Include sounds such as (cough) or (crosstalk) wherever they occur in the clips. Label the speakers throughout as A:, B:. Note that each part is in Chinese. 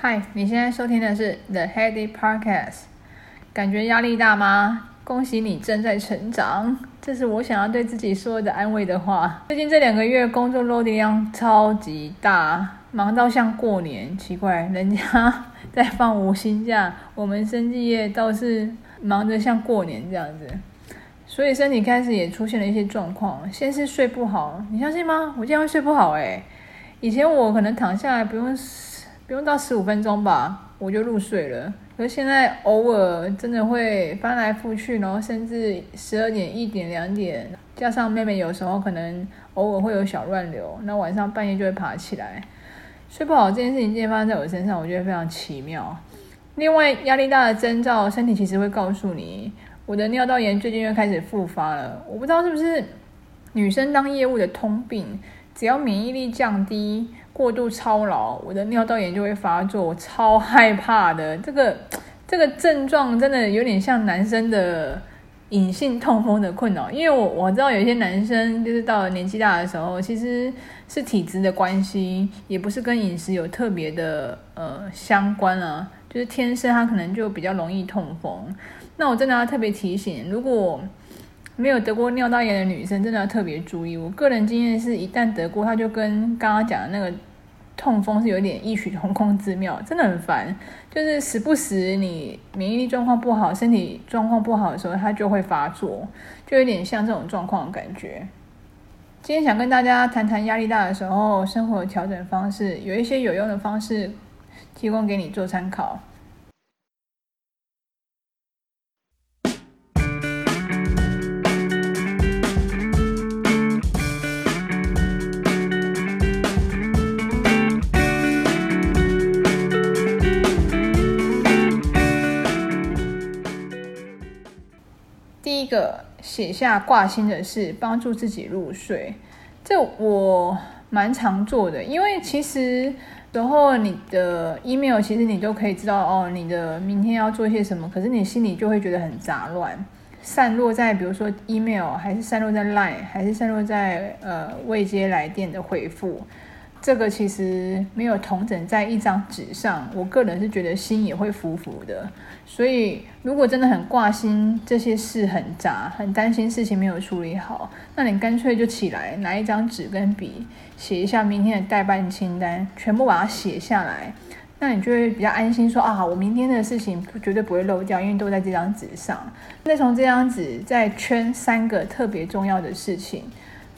A: 嗨，你现在收听的是 The Heady Podcast。感觉压力大吗？恭喜你正在成长，这是我想要对自己说的安慰的话。最近这两个月工作 load 量超级大，忙到像过年。奇怪，人家 (laughs) 在放无薪假，我们生技业倒是忙得像过年这样子。所以身体开始也出现了一些状况。先是睡不好，你相信吗？我竟然会睡不好诶。以前我可能躺下来不用。不用到十五分钟吧，我就入睡了。可是现在偶尔真的会翻来覆去，然后甚至十二点、一点、两点，加上妹妹有时候可能偶尔会有小乱流，那晚上半夜就会爬起来。睡不好这件事情今天发生在我身上，我觉得非常奇妙。另外，压力大的征兆，身体其实会告诉你，我的尿道炎最近又开始复发了。我不知道是不是女生当业务的通病，只要免疫力降低。过度操劳，我的尿道炎就会发作，我超害怕的。这个这个症状真的有点像男生的隐性痛风的困扰，因为我我知道有些男生就是到了年纪大的时候，其实是体质的关系，也不是跟饮食有特别的呃相关啊，就是天生他可能就比较容易痛风。那我真的要特别提醒，如果没有得过尿道炎的女生，真的要特别注意。我个人经验是，一旦得过，他就跟刚刚讲的那个。痛风是有点异曲同工之妙，真的很烦。就是时不时你免疫力状况不好、身体状况不好的时候，它就会发作，就有点像这种状况的感觉。今天想跟大家谈谈压力大的时候生活调整方式，有一些有用的方式提供给你做参考。个写下挂心的事，帮助自己入睡。这我蛮常做的，因为其实然后你的 email 其实你都可以知道哦，你的明天要做些什么，可是你心里就会觉得很杂乱，散落在比如说 email，还是散落在 line，还是散落在呃未接来电的回复。这个其实没有同整在一张纸上，我个人是觉得心也会浮浮的。所以，如果真的很挂心，这些事很杂，很担心事情没有处理好，那你干脆就起来拿一张纸跟笔，写一下明天的待办清单，全部把它写下来，那你就会比较安心说，说啊，我明天的事情绝对不会漏掉，因为都在这张纸上。再从这张纸再圈三个特别重要的事情。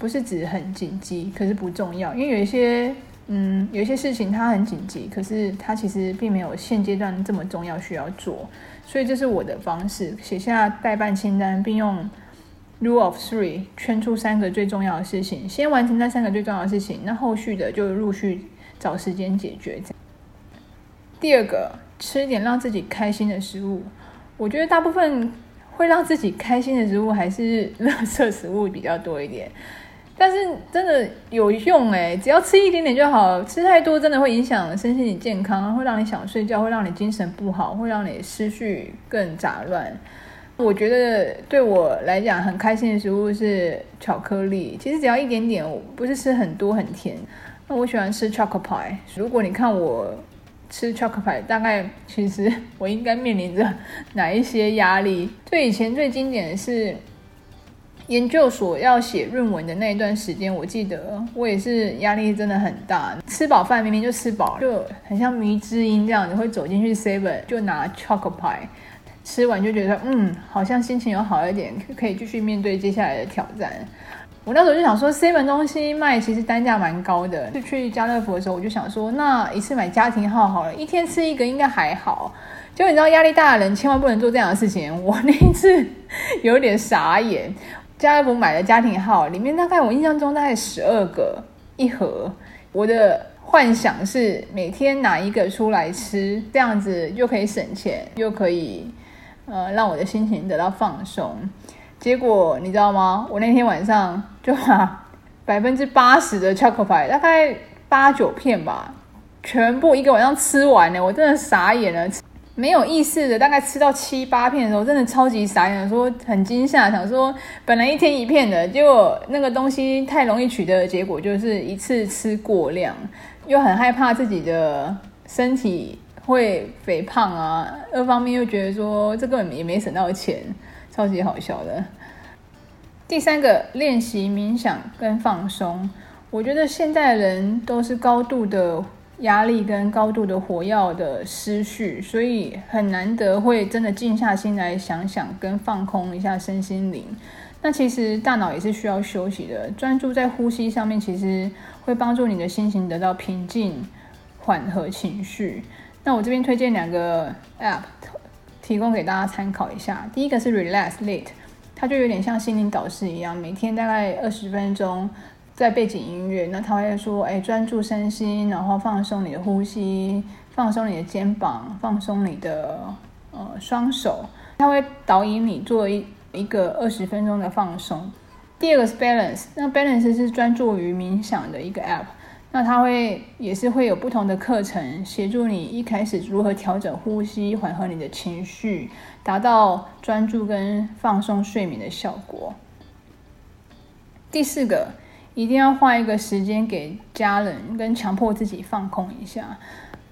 A: 不是指很紧急，可是不重要，因为有一些，嗯，有一些事情它很紧急，可是它其实并没有现阶段这么重要需要做，所以这是我的方式，写下待办清单，并用 Rule of Three 圈出三个最重要的事情，先完成那三个最重要的事情，那后续的就陆续找时间解决。第二个，吃一点让自己开心的食物，我觉得大部分会让自己开心的食物还是垃圾食物比较多一点。但是真的有用哎，只要吃一点点就好，吃太多真的会影响身心健康，会让你想睡觉，会让你精神不好，会让你思绪更杂乱。我觉得对我来讲很开心的食物是巧克力，其实只要一点点，我不是吃很多很甜。那我喜欢吃 chocolate。如果你看我吃 chocolate pie，大概其实我应该面临着哪一些压力？最以前最经典的是。研究所要写论文的那一段时间，我记得我也是压力真的很大。吃饱饭明明就吃饱，就很像迷之音这样子，会走进去 seven 就拿 chocolate pie，吃完就觉得嗯，好像心情有好一点，可以继续面对接下来的挑战。我那时候就想说，seven 东西卖其实单价蛮高的，就去家乐福的时候，我就想说，那一次买家庭号好了，一天吃一个应该还好。结果你知道压力大的人千万不能做这样的事情，我那一次 (laughs) 有点傻眼。家乐福买的家庭号里面大概我印象中大概十二个一盒，我的幻想是每天拿一个出来吃，这样子又可以省钱，又可以呃让我的心情得到放松。结果你知道吗？我那天晚上就把 (laughs) 百分之八十的 chocolate pie，大概八九片吧，全部一个晚上吃完了，我真的傻眼了。没有意识的，大概吃到七八片的时候，真的超级傻眼，说很惊吓，想说本来一天一片的，结果那个东西太容易取得的结果，就是一次吃过量，又很害怕自己的身体会肥胖啊，二方面又觉得说这个也没省到钱，超级好笑的。第三个，练习冥想跟放松。我觉得现在的人都是高度的压力跟高度的火药的思绪，所以很难得会真的静下心来想想跟放空一下身心灵。那其实大脑也是需要休息的，专注在呼吸上面，其实会帮助你的心情得到平静，缓和情绪。那我这边推荐两个 App，提供给大家参考一下。第一个是 Relax Lite，它就有点像心灵导师一样，每天大概二十分钟。在背景音乐，那他会说：“哎，专注身心，然后放松你的呼吸，放松你的肩膀，放松你的呃双手。”他会导引你做一一个二十分钟的放松。第二个是 Balance，那 Balance 是专注于冥想的一个 App，那它会也是会有不同的课程协助你一开始如何调整呼吸，缓和你的情绪，达到专注跟放松睡眠的效果。第四个。一定要花一个时间给家人，跟强迫自己放空一下。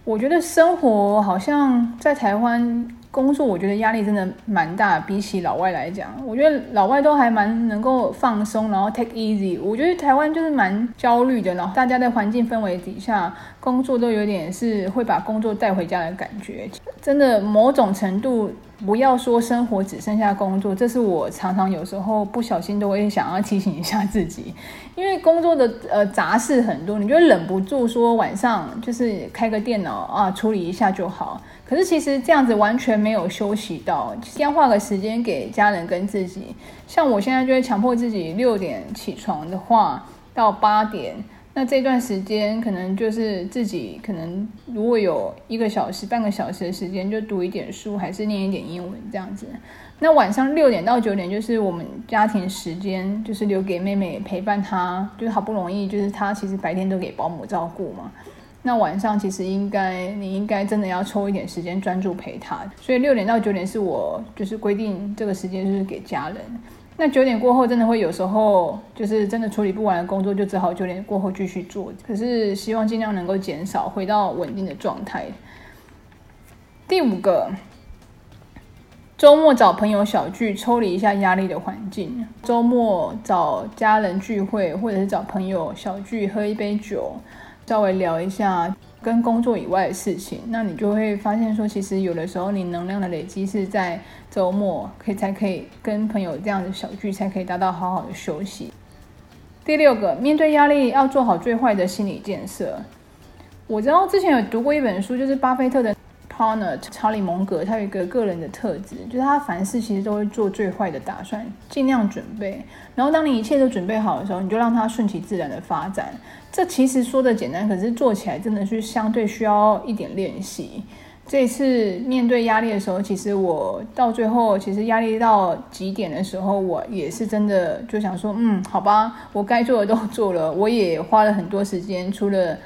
A: 我觉得生活好像在台湾工作，我觉得压力真的蛮大。比起老外来讲，我觉得老外都还蛮能够放松，然后 take easy。我觉得台湾就是蛮焦虑的，然后大家在环境氛围底下工作都有点是会把工作带回家的感觉。真的某种程度。不要说生活只剩下工作，这是我常常有时候不小心都会想要提醒一下自己，因为工作的呃杂事很多，你就忍不住说晚上就是开个电脑啊处理一下就好。可是其实这样子完全没有休息到，先花个时间给家人跟自己。像我现在就会强迫自己六点起床的话，到八点。那这段时间可能就是自己可能如果有一个小时、半个小时的时间，就读一点书，还是念一点英文这样子。那晚上六点到九点就是我们家庭时间，就是留给妹妹陪伴她，就是好不容易，就是她其实白天都给保姆照顾嘛。那晚上其实应该你应该真的要抽一点时间专注陪他，所以六点到九点是我就是规定这个时间就是给家人。那九点过后，真的会有时候就是真的处理不完的工作，就只好九点过后继续做。可是希望尽量能够减少，回到稳定的状态。第五个，周末找朋友小聚，抽离一下压力的环境。周末找家人聚会，或者是找朋友小聚，喝一杯酒，稍微聊一下。跟工作以外的事情，那你就会发现说，其实有的时候你能量的累积是在周末可以才可以跟朋友这样的小聚，才可以达到好好的休息。第六个，面对压力要做好最坏的心理建设。我知道之前有读过一本书，就是巴菲特的。Partner 查理蒙格，他有一个个人的特质，就是他凡事其实都会做最坏的打算，尽量准备。然后当你一切都准备好的时候，你就让它顺其自然的发展。这其实说的简单，可是做起来真的是相对需要一点练习。这次面对压力的时候，其实我到最后，其实压力到极点的时候，我也是真的就想说，嗯，好吧，我该做的都做了，我也花了很多时间，除了。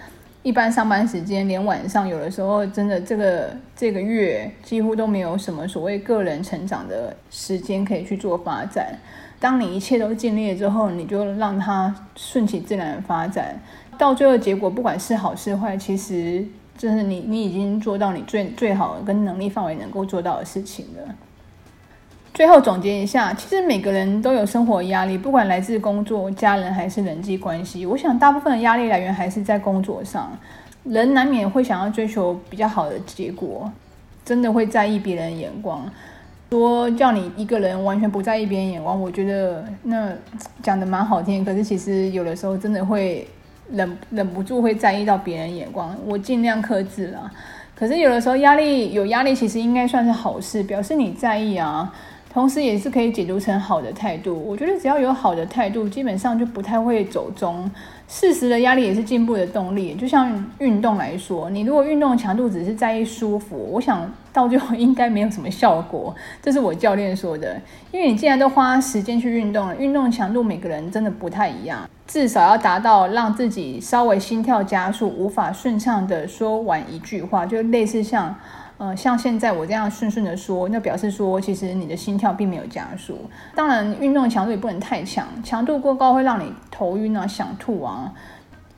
A: 一般上班时间，连晚上有的时候，真的这个这个月几乎都没有什么所谓个人成长的时间可以去做发展。当你一切都尽力了之后，你就让它顺其自然的发展，到最后结果不管是好是坏，其实就是你你已经做到你最最好跟能力范围能够做到的事情了。最后总结一下，其实每个人都有生活压力，不管来自工作、家人还是人际关系。我想大部分的压力来源还是在工作上，人难免会想要追求比较好的结果，真的会在意别人的眼光。说叫你一个人完全不在意别人眼光，我觉得那讲得蛮好听，可是其实有的时候真的会忍忍不住会在意到别人眼光。我尽量克制啦，可是有的时候压力有压力，其实应该算是好事，表示你在意啊。同时，也是可以解读成好的态度。我觉得只要有好的态度，基本上就不太会走中。适时的压力也是进步的动力。就像运动来说，你如果运动强度只是在意舒服，我想到最后应该没有什么效果。这是我教练说的。因为你既然都花时间去运动了，运动强度每个人真的不太一样，至少要达到让自己稍微心跳加速，无法顺畅的说完一句话，就类似像。呃，像现在我这样顺顺的说，那表示说其实你的心跳并没有加速。当然，运动强度也不能太强，强度过高会让你头晕啊、想吐啊。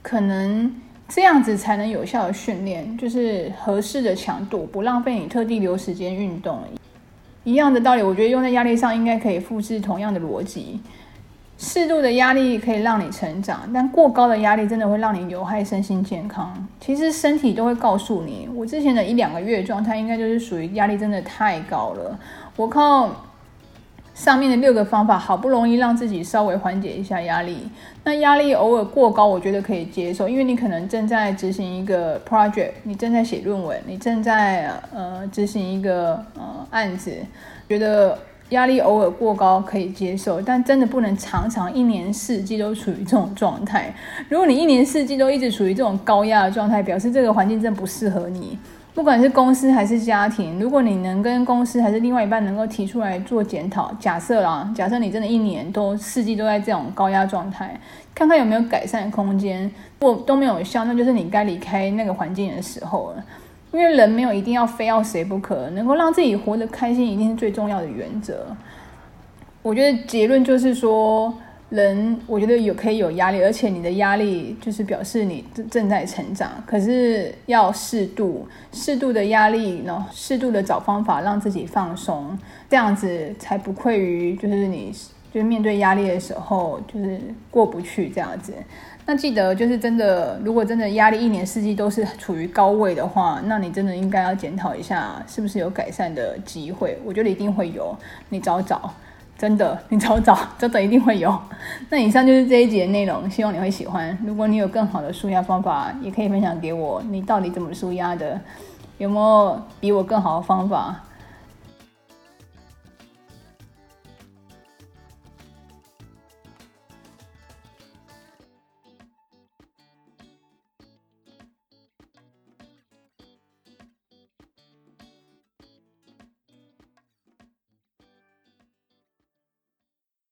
A: 可能这样子才能有效的训练，就是合适的强度，不浪费你特地留时间运动。一样的道理，我觉得用在压力上应该可以复制同样的逻辑。适度的压力可以让你成长，但过高的压力真的会让你有害身心健康。其实身体都会告诉你，我之前的一两个月状态应该就是属于压力真的太高了。我靠上面的六个方法，好不容易让自己稍微缓解一下压力。那压力偶尔过高，我觉得可以接受，因为你可能正在执行一个 project，你正在写论文，你正在呃执行一个呃案子，觉得。压力偶尔过高可以接受，但真的不能常常一年四季都处于这种状态。如果你一年四季都一直处于这种高压的状态，表示这个环境真不适合你。不管是公司还是家庭，如果你能跟公司还是另外一半能够提出来做检讨，假设啦，假设你真的一年都四季都在这种高压状态，看看有没有改善空间。如果都没有效，那就是你该离开那个环境的时候了。因为人没有一定要非要谁不可，能够让自己活得开心，一定是最重要的原则。我觉得结论就是说，人我觉得有可以有压力，而且你的压力就是表示你正在成长。可是要适度，适度的压力，然后适度的找方法让自己放松，这样子才不愧于就是你就是面对压力的时候就是过不去这样子。那记得就是真的，如果真的压力一年四季都是处于高位的话，那你真的应该要检讨一下，是不是有改善的机会？我觉得一定会有，你找找，真的，你找找，真的一定会有。那以上就是这一节的内容，希望你会喜欢。如果你有更好的舒压方法，也可以分享给我。你到底怎么舒压的？有没有比我更好的方法？